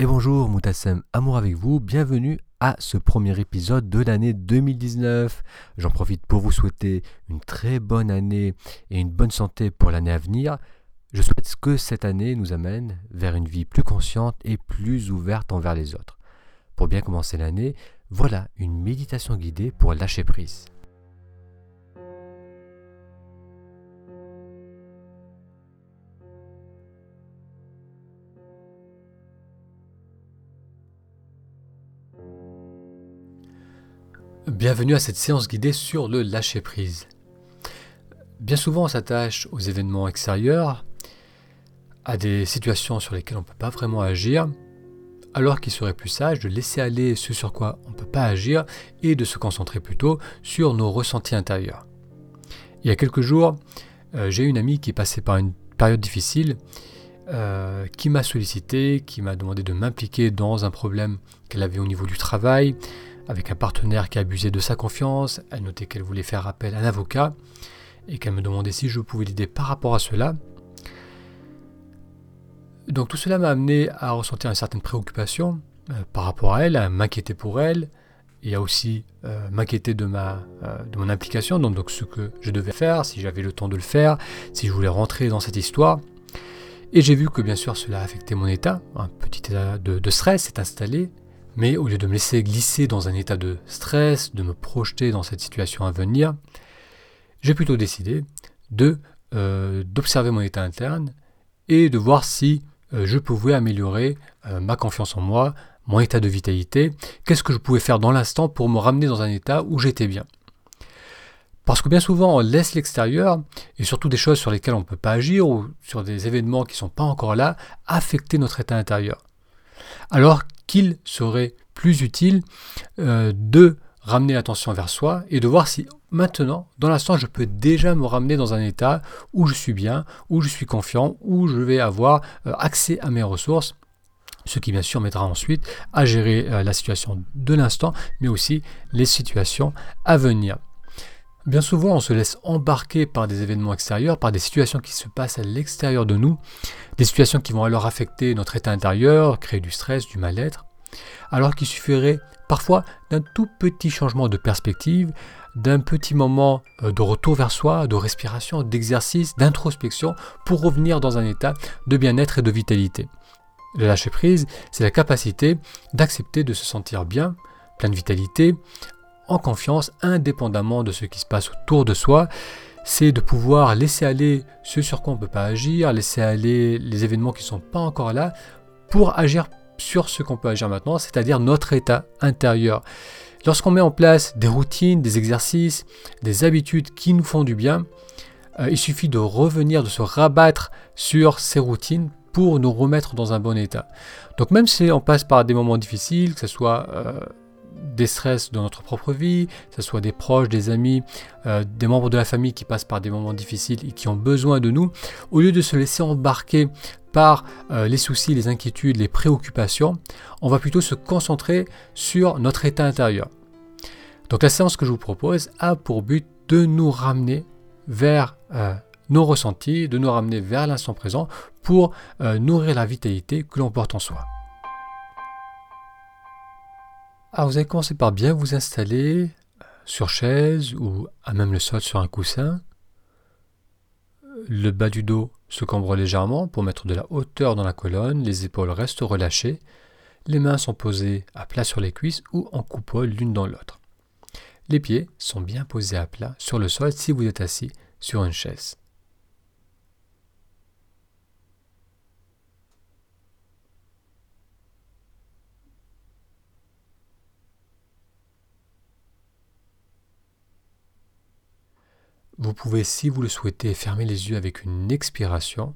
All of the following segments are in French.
Et bonjour, Moutassem Amour avec vous, bienvenue à ce premier épisode de l'année 2019. J'en profite pour vous souhaiter une très bonne année et une bonne santé pour l'année à venir. Je souhaite que cette année nous amène vers une vie plus consciente et plus ouverte envers les autres. Pour bien commencer l'année, voilà une méditation guidée pour lâcher prise. Bienvenue à cette séance guidée sur le lâcher-prise. Bien souvent, on s'attache aux événements extérieurs, à des situations sur lesquelles on ne peut pas vraiment agir, alors qu'il serait plus sage de laisser aller ce sur quoi on ne peut pas agir et de se concentrer plutôt sur nos ressentis intérieurs. Il y a quelques jours, euh, j'ai une amie qui passée par une période difficile, euh, qui m'a sollicité, qui m'a demandé de m'impliquer dans un problème qu'elle avait au niveau du travail, avec un partenaire qui abusait de sa confiance, elle notait qu'elle voulait faire appel à un avocat et qu'elle me demandait si je pouvais l'aider par rapport à cela. Donc tout cela m'a amené à ressentir une certaine préoccupation euh, par rapport à elle, à m'inquiéter pour elle et à aussi euh, m'inquiéter euh, de mon implication, donc, donc ce que je devais faire, si j'avais le temps de le faire, si je voulais rentrer dans cette histoire. Et j'ai vu que bien sûr cela affectait mon état, un petit état de, de stress s'est installé, mais au lieu de me laisser glisser dans un état de stress, de me projeter dans cette situation à venir, j'ai plutôt décidé de euh, d'observer mon état interne et de voir si euh, je pouvais améliorer euh, ma confiance en moi, mon état de vitalité, qu'est-ce que je pouvais faire dans l'instant pour me ramener dans un état où j'étais bien? Parce que bien souvent, on laisse l'extérieur, et surtout des choses sur lesquelles on ne peut pas agir, ou sur des événements qui ne sont pas encore là, affecter notre état intérieur. Alors qu'il serait plus utile euh, de ramener l'attention vers soi et de voir si maintenant, dans l'instant, je peux déjà me ramener dans un état où je suis bien, où je suis confiant, où je vais avoir euh, accès à mes ressources, ce qui bien sûr m'aidera ensuite à gérer euh, la situation de l'instant, mais aussi les situations à venir. Bien souvent, on se laisse embarquer par des événements extérieurs, par des situations qui se passent à l'extérieur de nous, des situations qui vont alors affecter notre état intérieur, créer du stress, du mal-être, alors qu'il suffirait parfois d'un tout petit changement de perspective, d'un petit moment euh, de retour vers soi, de respiration, d'exercice, d'introspection pour revenir dans un état de bien-être et de vitalité. Le lâcher-prise, c'est la capacité d'accepter de se sentir bien, plein de vitalité, en confiance, indépendamment de ce qui se passe autour de soi. C'est de pouvoir laisser aller ce sur quoi on ne peut pas agir, laisser aller les événements qui ne sont pas encore là, pour agir sur ce qu'on peut agir maintenant, c'est-à-dire notre état intérieur. Lorsqu'on met en place des routines, des exercices, des habitudes qui nous font du bien, euh, il suffit de revenir, de se rabattre sur ces routines pour nous remettre dans un bon état. Donc même si on passe par des moments difficiles, que ce soit euh, des stress dans notre propre vie, que ce soit des proches, des amis, euh, des membres de la famille qui passent par des moments difficiles et qui ont besoin de nous, au lieu de se laisser embarquer par euh, les soucis, les inquiétudes, les préoccupations, on va plutôt se concentrer sur notre état intérieur. Donc la séance que je vous propose a pour but de nous ramener vers euh, nos ressentis, de nous ramener vers l'instant présent pour nourrir la vitalité que l'on porte en soi. Alors vous allez commencer par bien vous installer euh, sur chaise ou à même le sol sur un coussin. Le bas du dos se cambre légèrement pour mettre de la hauteur dans la colonne, les épaules restent relâchées, les mains sont posées à plat sur les cuisses ou en coupole l'une dans l'autre. Les pieds sont bien posés à plat sur le sol si vous êtes assis sur une chaise. Vous pouvez, si vous le souhaitez, fermer les yeux avec une expiration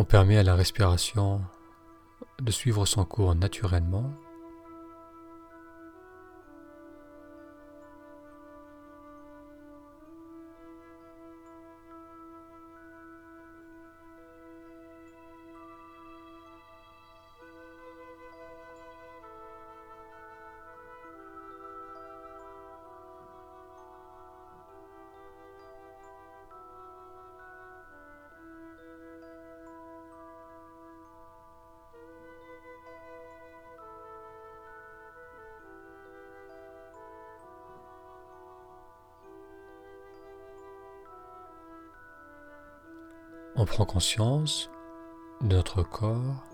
On permet à la respiration de suivre son cours naturellement On prend conscience de notre corps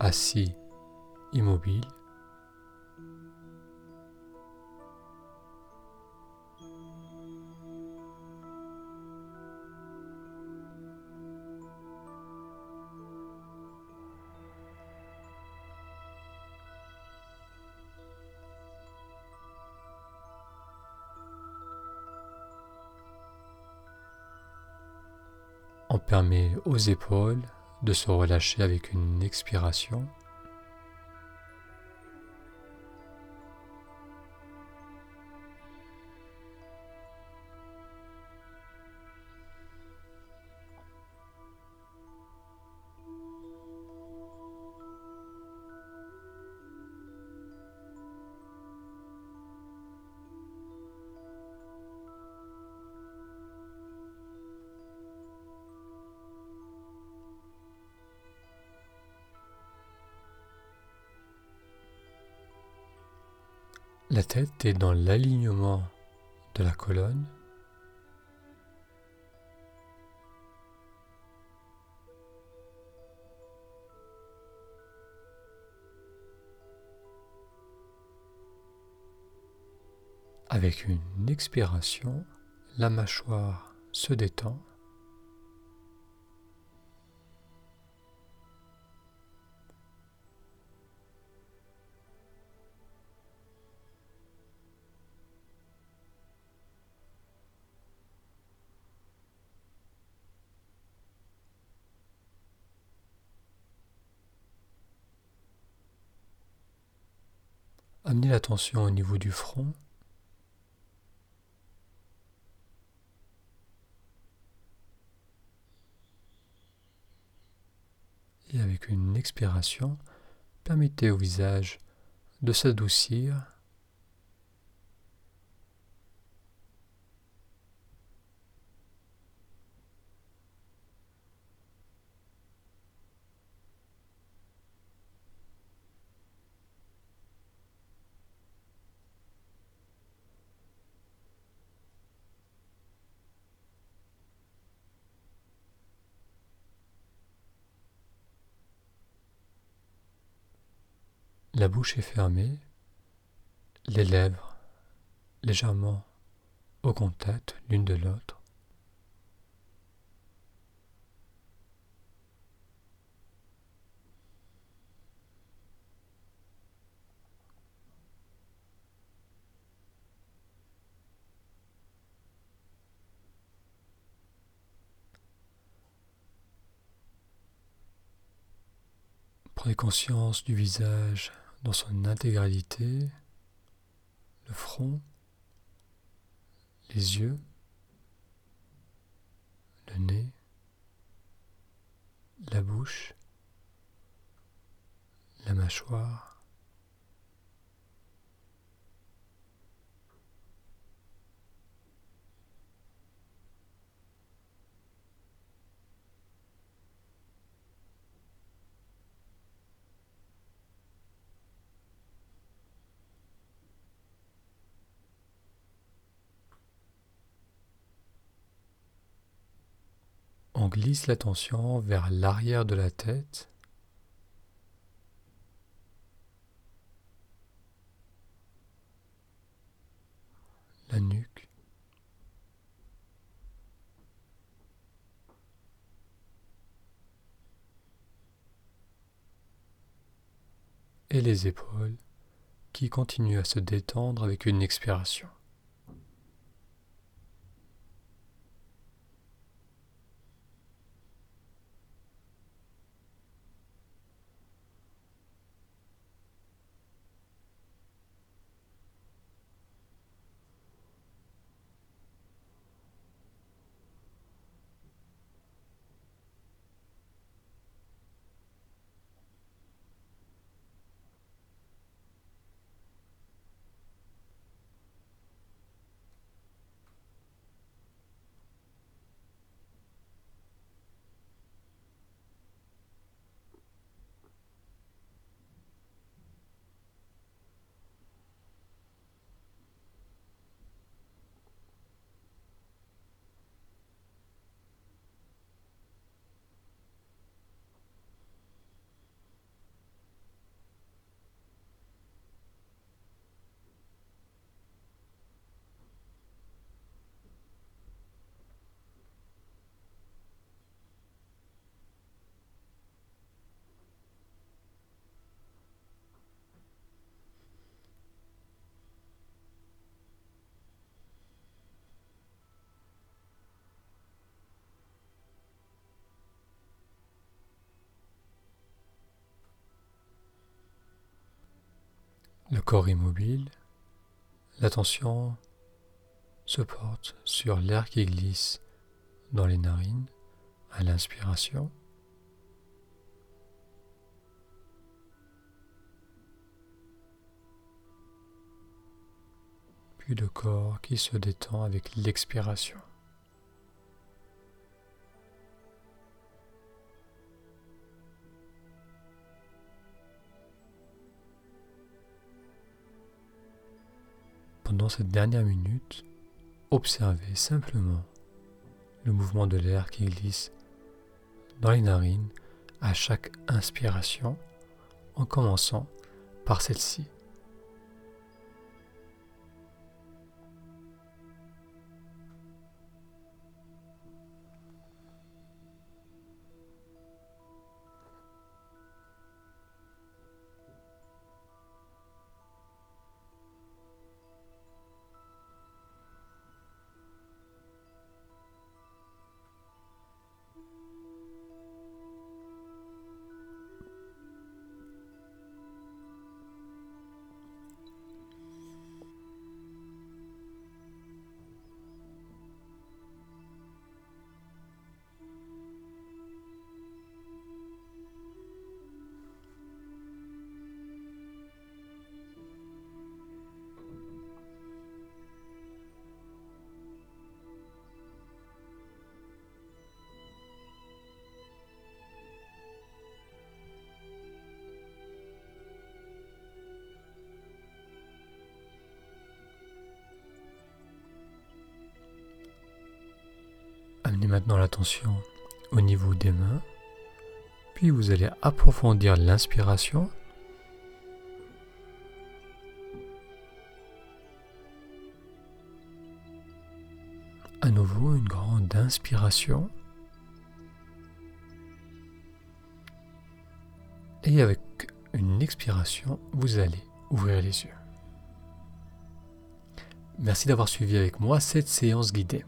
assis, immobile. On permet aux épaules de se relâcher avec une expiration. La tête est dans l'alignement de la colonne. Avec une expiration, la mâchoire se détend. Amenez l'attention au niveau du front. Et avec une expiration, permettez au visage de s'adoucir La bouche est fermée, les lèvres légèrement au contact l'une de l'autre. Prenez conscience du visage dans son intégralité, le front, les yeux, le nez, la bouche, la mâchoire, On glisse l'attention vers l'arrière de la tête. La nuque. Et les épaules qui continuent à se détendre avec une expiration. Le corps immobile, l'attention se porte sur l'air qui glisse dans les narines à l'inspiration. Puis le corps qui se détend avec l'expiration. Pendant cette dernière minute, observez simplement le mouvement de l'air qui glisse dans les narines à chaque inspiration en commençant par celle-ci. Maintenant l'attention au niveau des mains, puis vous allez approfondir l'inspiration. À nouveau, une grande inspiration. Et avec une expiration, vous allez ouvrir les yeux. Merci d'avoir suivi avec moi cette séance guidée.